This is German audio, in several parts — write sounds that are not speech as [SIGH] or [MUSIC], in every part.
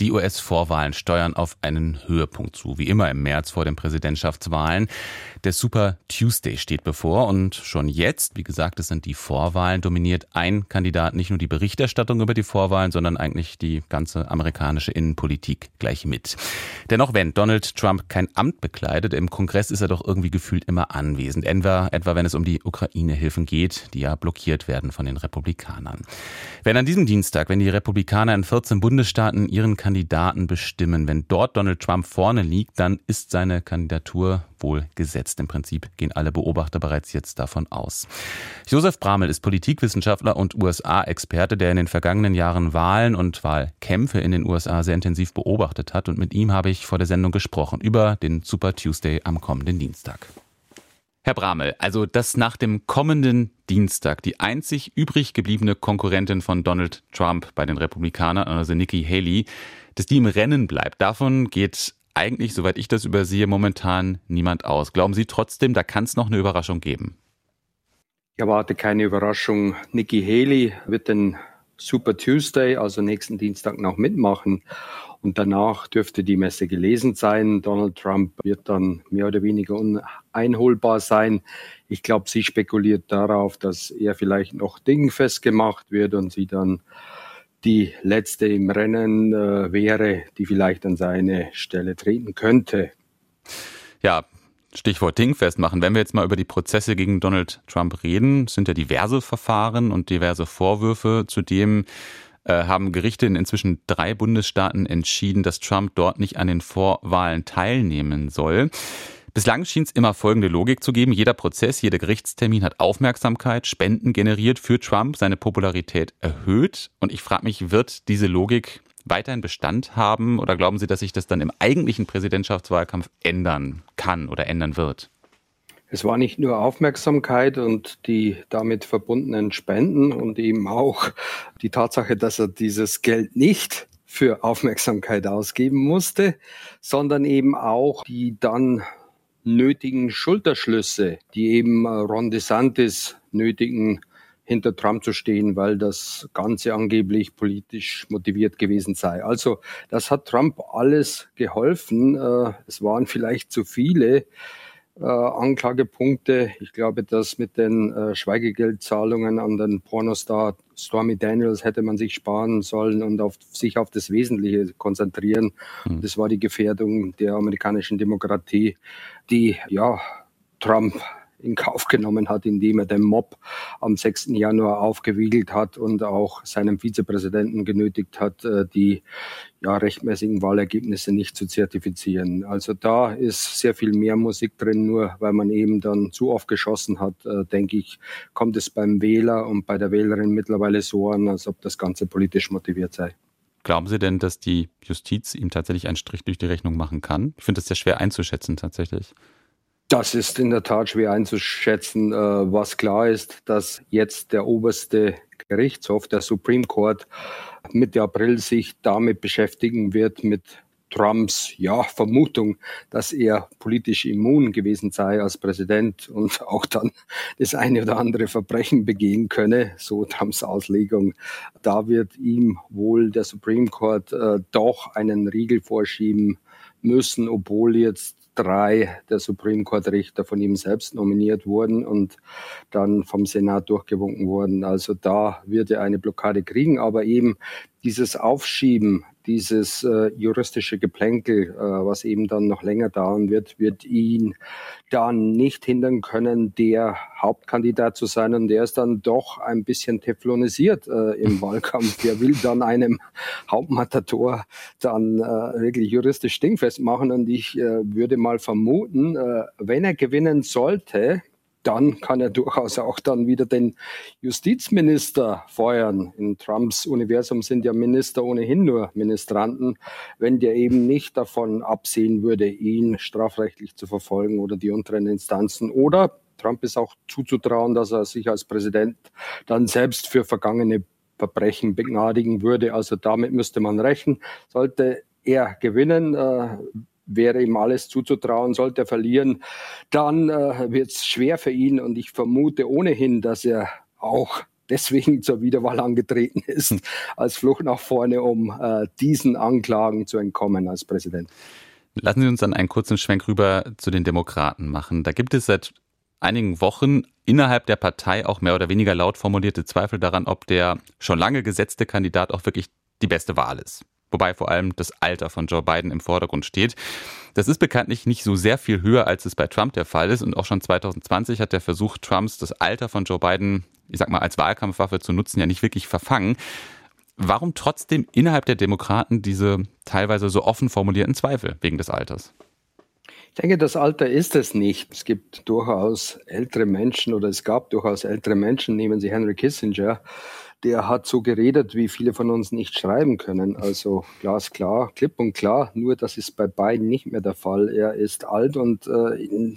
die US-Vorwahlen steuern auf einen Höhepunkt zu, wie immer im März vor den Präsidentschaftswahlen. Der Super Tuesday steht bevor und schon jetzt, wie gesagt, es sind die Vorwahlen, dominiert ein Kandidat nicht nur die Berichterstattung über die Vorwahlen, sondern eigentlich die ganze amerikanische Innenpolitik gleich mit. Dennoch, wenn Donald Trump kein Amt bekleidet, im Kongress ist er doch irgendwie gefühlt immer anwesend. Etwa, etwa wenn es um die Ukraine-Hilfen geht, die ja blockiert werden von den Republikanern. Wenn an diesem Dienstag, wenn die Republikaner in 14 Bundesstaaten ihren Kandidaten bestimmen. Wenn dort Donald Trump vorne liegt, dann ist seine Kandidatur wohl gesetzt. Im Prinzip gehen alle Beobachter bereits jetzt davon aus. Josef Bramel ist Politikwissenschaftler und USA-Experte, der in den vergangenen Jahren Wahlen und Wahlkämpfe in den USA sehr intensiv beobachtet hat. Und mit ihm habe ich vor der Sendung gesprochen über den Super Tuesday am kommenden Dienstag. Herr Bramel, also dass nach dem kommenden Dienstag die einzig übrig gebliebene Konkurrentin von Donald Trump bei den Republikanern, also Nikki Haley, dass die im Rennen bleibt, davon geht eigentlich, soweit ich das übersehe, momentan niemand aus. Glauben Sie trotzdem, da kann es noch eine Überraschung geben? Ich erwarte keine Überraschung. Nikki Haley wird den Super Tuesday, also nächsten Dienstag, noch mitmachen. Und danach dürfte die Messe gelesen sein. Donald Trump wird dann mehr oder weniger uneinholbar sein. Ich glaube, sie spekuliert darauf, dass er vielleicht noch dingfest gemacht wird und sie dann die letzte im Rennen äh, wäre, die vielleicht an seine Stelle treten könnte. Ja, Stichwort dingfest machen. Wenn wir jetzt mal über die Prozesse gegen Donald Trump reden, sind ja diverse Verfahren und diverse Vorwürfe. Zudem äh, haben Gerichte in inzwischen drei Bundesstaaten entschieden, dass Trump dort nicht an den Vorwahlen teilnehmen soll. Bislang schien es immer folgende Logik zu geben. Jeder Prozess, jeder Gerichtstermin hat Aufmerksamkeit, Spenden generiert für Trump, seine Popularität erhöht. Und ich frage mich, wird diese Logik weiterhin Bestand haben oder glauben Sie, dass sich das dann im eigentlichen Präsidentschaftswahlkampf ändern kann oder ändern wird? Es war nicht nur Aufmerksamkeit und die damit verbundenen Spenden und eben auch die Tatsache, dass er dieses Geld nicht für Aufmerksamkeit ausgeben musste, sondern eben auch die dann nötigen Schulterschlüsse, die eben Ron DeSantis nötigen, hinter Trump zu stehen, weil das Ganze angeblich politisch motiviert gewesen sei. Also das hat Trump alles geholfen. Äh, es waren vielleicht zu viele äh, Anklagepunkte. Ich glaube, dass mit den äh, Schweigegeldzahlungen an den Pornostar Stormy Daniels hätte man sich sparen sollen und auf, sich auf das Wesentliche konzentrieren. Mhm. Das war die Gefährdung der amerikanischen Demokratie, die ja Trump in Kauf genommen hat, indem er den Mob am 6. Januar aufgewiegelt hat und auch seinen Vizepräsidenten genötigt hat, äh, die ja, rechtmäßigen Wahlergebnisse nicht zu zertifizieren. Also da ist sehr viel mehr Musik drin, nur weil man eben dann zu oft geschossen hat, äh, denke ich, kommt es beim Wähler und bei der Wählerin mittlerweile so an, als ob das Ganze politisch motiviert sei. Glauben Sie denn, dass die Justiz ihm tatsächlich einen Strich durch die Rechnung machen kann? Ich finde das sehr schwer einzuschätzen tatsächlich. Das ist in der Tat schwer einzuschätzen. Äh, was klar ist, dass jetzt der oberste Gerichtshof, der Supreme Court, Mitte April sich damit beschäftigen wird, mit Trumps ja, Vermutung, dass er politisch immun gewesen sei als Präsident und [LAUGHS] auch dann das eine oder andere Verbrechen begehen könne, so Trumps Auslegung. Da wird ihm wohl der Supreme Court äh, doch einen Riegel vorschieben müssen, obwohl jetzt drei der Supreme Court Richter von ihm selbst nominiert wurden und dann vom Senat durchgewunken wurden. Also da wird er eine Blockade kriegen, aber eben dieses Aufschieben dieses äh, juristische Geplänkel, äh, was eben dann noch länger dauern wird, wird ihn dann nicht hindern können, der Hauptkandidat zu sein. Und der ist dann doch ein bisschen teflonisiert äh, im [LAUGHS] Wahlkampf. Der will dann einem Hauptmatator dann äh, wirklich juristisch dingfest machen. Und ich äh, würde mal vermuten, äh, wenn er gewinnen sollte, dann kann er durchaus auch dann wieder den Justizminister feuern. In Trumps Universum sind ja Minister ohnehin nur Ministranten. Wenn der eben nicht davon absehen würde, ihn strafrechtlich zu verfolgen oder die unteren Instanzen oder Trump ist auch zuzutrauen, dass er sich als Präsident dann selbst für vergangene Verbrechen begnadigen würde. Also damit müsste man rechnen. Sollte er gewinnen, äh, wäre ihm alles zuzutrauen. Sollte er verlieren, dann äh, wird es schwer für ihn und ich vermute ohnehin, dass er auch deswegen zur Wiederwahl angetreten ist, [LAUGHS] als Flucht nach vorne, um äh, diesen Anklagen zu entkommen als Präsident. Lassen Sie uns dann einen kurzen Schwenk rüber zu den Demokraten machen. Da gibt es seit einigen Wochen innerhalb der Partei auch mehr oder weniger laut formulierte Zweifel daran, ob der schon lange gesetzte Kandidat auch wirklich die beste Wahl ist. Wobei vor allem das Alter von Joe Biden im Vordergrund steht. Das ist bekanntlich nicht so sehr viel höher, als es bei Trump der Fall ist. Und auch schon 2020 hat der Versuch Trumps, das Alter von Joe Biden, ich sag mal, als Wahlkampfwaffe zu nutzen, ja nicht wirklich verfangen. Warum trotzdem innerhalb der Demokraten diese teilweise so offen formulierten Zweifel wegen des Alters? Ich denke, das Alter ist es nicht. Es gibt durchaus ältere Menschen oder es gab durchaus ältere Menschen, nehmen Sie Henry Kissinger, der hat so geredet, wie viele von uns nicht schreiben können. Also glasklar, klipp und klar. Nur das ist bei beiden nicht mehr der Fall. Er ist alt und äh, äh,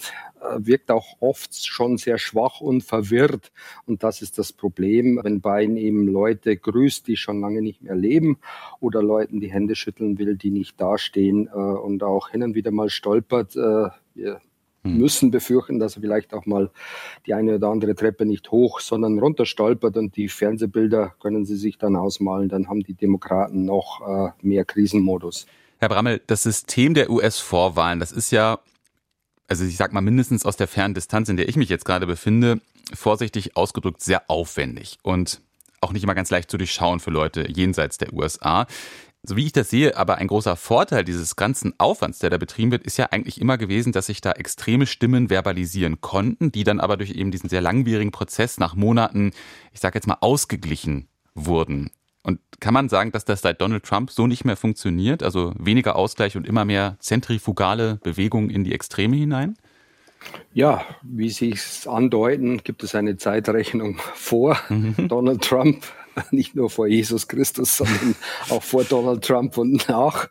wirkt auch oft schon sehr schwach und verwirrt. Und das ist das Problem, wenn Biden eben Leute grüßt, die schon lange nicht mehr leben oder Leuten die Hände schütteln will, die nicht dastehen äh, und auch hin und wieder mal stolpert. Äh, wir. Müssen befürchten, dass er vielleicht auch mal die eine oder andere Treppe nicht hoch, sondern runter stolpert und die Fernsehbilder können Sie sich dann ausmalen, dann haben die Demokraten noch äh, mehr Krisenmodus. Herr Brammel, das System der US-Vorwahlen, das ist ja, also ich sag mal mindestens aus der fernen Distanz, in der ich mich jetzt gerade befinde, vorsichtig ausgedrückt sehr aufwendig und auch nicht immer ganz leicht zu durchschauen für Leute jenseits der USA so wie ich das sehe, aber ein großer Vorteil dieses ganzen Aufwands, der da betrieben wird, ist ja eigentlich immer gewesen, dass sich da extreme Stimmen verbalisieren konnten, die dann aber durch eben diesen sehr langwierigen Prozess nach Monaten, ich sage jetzt mal, ausgeglichen wurden. Und kann man sagen, dass das seit Donald Trump so nicht mehr funktioniert? Also weniger Ausgleich und immer mehr zentrifugale Bewegungen in die Extreme hinein? Ja, wie Sie es andeuten, gibt es eine Zeitrechnung [LAUGHS] vor mhm. Donald Trump [LAUGHS] nicht nur vor Jesus Christus, sondern [LAUGHS] auch vor Donald Trump und nach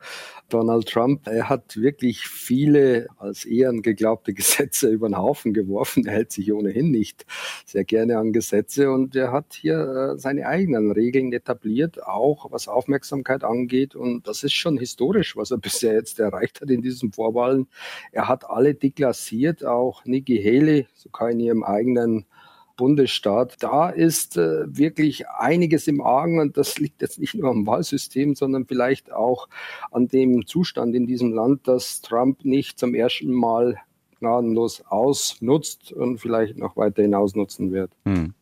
Donald Trump. Er hat wirklich viele als Ehren geglaubte Gesetze [LAUGHS] über den Haufen geworfen. Er hält sich ohnehin nicht sehr gerne an Gesetze und er hat hier äh, seine eigenen Regeln etabliert, auch was Aufmerksamkeit angeht. Und das ist schon historisch, was er bisher jetzt erreicht hat in diesen Vorwahlen. Er hat alle deklassiert, auch Nikki Haley, sogar in ihrem eigenen Bundesstaat. Da ist äh, wirklich einiges im Argen und das liegt jetzt nicht nur am Wahlsystem, sondern vielleicht auch an dem Zustand in diesem Land, dass Trump nicht zum ersten Mal gnadenlos ausnutzt und vielleicht noch weiter hinausnutzen wird. Hm.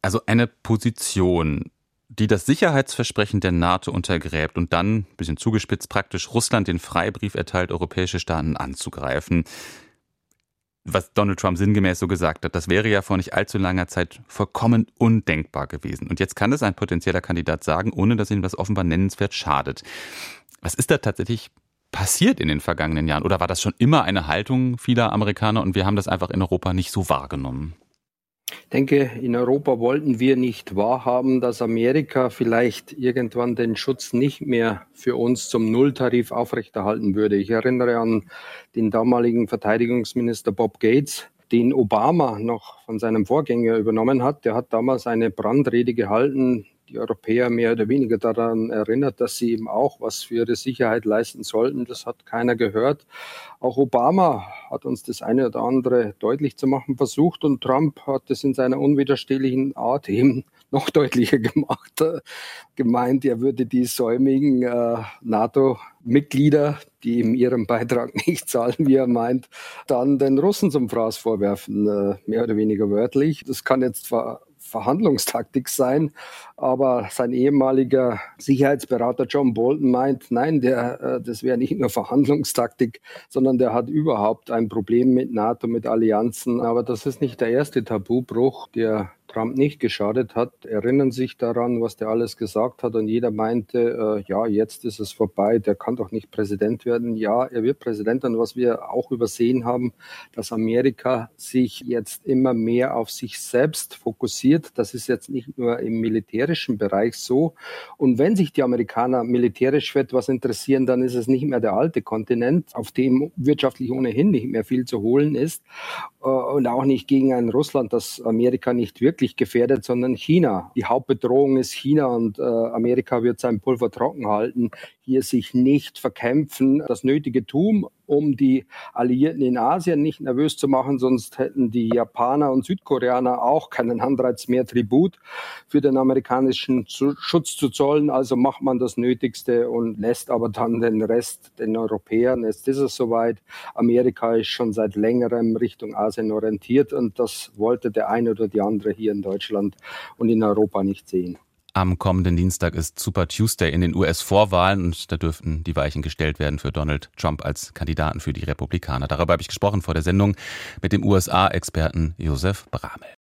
Also eine Position, die das Sicherheitsversprechen der NATO untergräbt und dann, ein bisschen zugespitzt praktisch, Russland den Freibrief erteilt, europäische Staaten anzugreifen was Donald Trump sinngemäß so gesagt hat, das wäre ja vor nicht allzu langer Zeit vollkommen undenkbar gewesen. Und jetzt kann es ein potenzieller Kandidat sagen, ohne dass ihm das offenbar nennenswert schadet. Was ist da tatsächlich passiert in den vergangenen Jahren? Oder war das schon immer eine Haltung vieler Amerikaner und wir haben das einfach in Europa nicht so wahrgenommen? Denke, in Europa wollten wir nicht wahrhaben, dass Amerika vielleicht irgendwann den Schutz nicht mehr für uns zum Nulltarif aufrechterhalten würde. Ich erinnere an den damaligen Verteidigungsminister Bob Gates, den Obama noch von seinem Vorgänger übernommen hat. Der hat damals eine Brandrede gehalten, die Europäer mehr oder weniger daran erinnert, dass sie eben auch was für ihre Sicherheit leisten sollten. Das hat keiner gehört. Auch Obama hat uns das eine oder andere deutlich zu machen versucht und Trump hat es in seiner unwiderstehlichen Art eben [LAUGHS] noch deutlicher gemacht. Gemeint, er würde die säumigen äh, NATO-Mitglieder, die ihm ihren Beitrag [LAUGHS] nicht zahlen, wie er meint, dann den Russen zum Fraß vorwerfen, äh, mehr oder weniger wörtlich. Das kann jetzt zwar Verhandlungstaktik sein. Aber sein ehemaliger Sicherheitsberater John Bolton meint, nein, der, äh, das wäre nicht nur Verhandlungstaktik, sondern der hat überhaupt ein Problem mit NATO, mit Allianzen. Aber das ist nicht der erste Tabubruch, der Trump nicht geschadet hat, erinnern sich daran, was der alles gesagt hat. Und jeder meinte, äh, ja, jetzt ist es vorbei, der kann doch nicht Präsident werden. Ja, er wird Präsident. Und was wir auch übersehen haben, dass Amerika sich jetzt immer mehr auf sich selbst fokussiert. Das ist jetzt nicht nur im militärischen Bereich so. Und wenn sich die Amerikaner militärisch für etwas interessieren, dann ist es nicht mehr der alte Kontinent, auf dem wirtschaftlich ohnehin nicht mehr viel zu holen ist. Äh, und auch nicht gegen ein Russland, das Amerika nicht wirklich wirklich gefährdet, sondern China. Die Hauptbedrohung ist China und äh, Amerika wird sein Pulver trocken halten. hier sich nicht verkämpfen, das nötige tun, um die Alliierten in Asien nicht nervös zu machen, sonst hätten die Japaner und Südkoreaner auch keinen Anreiz mehr, Tribut für den amerikanischen Schutz zu zollen. Also macht man das Nötigste und lässt aber dann den Rest den Europäern. Jetzt ist es soweit. Amerika ist schon seit längerem Richtung Asien orientiert und das wollte der eine oder die andere hier in Deutschland und in Europa nicht sehen. Am kommenden Dienstag ist Super Tuesday in den US-Vorwahlen und da dürften die Weichen gestellt werden für Donald Trump als Kandidaten für die Republikaner. Darüber habe ich gesprochen vor der Sendung mit dem USA-Experten Josef Bramel.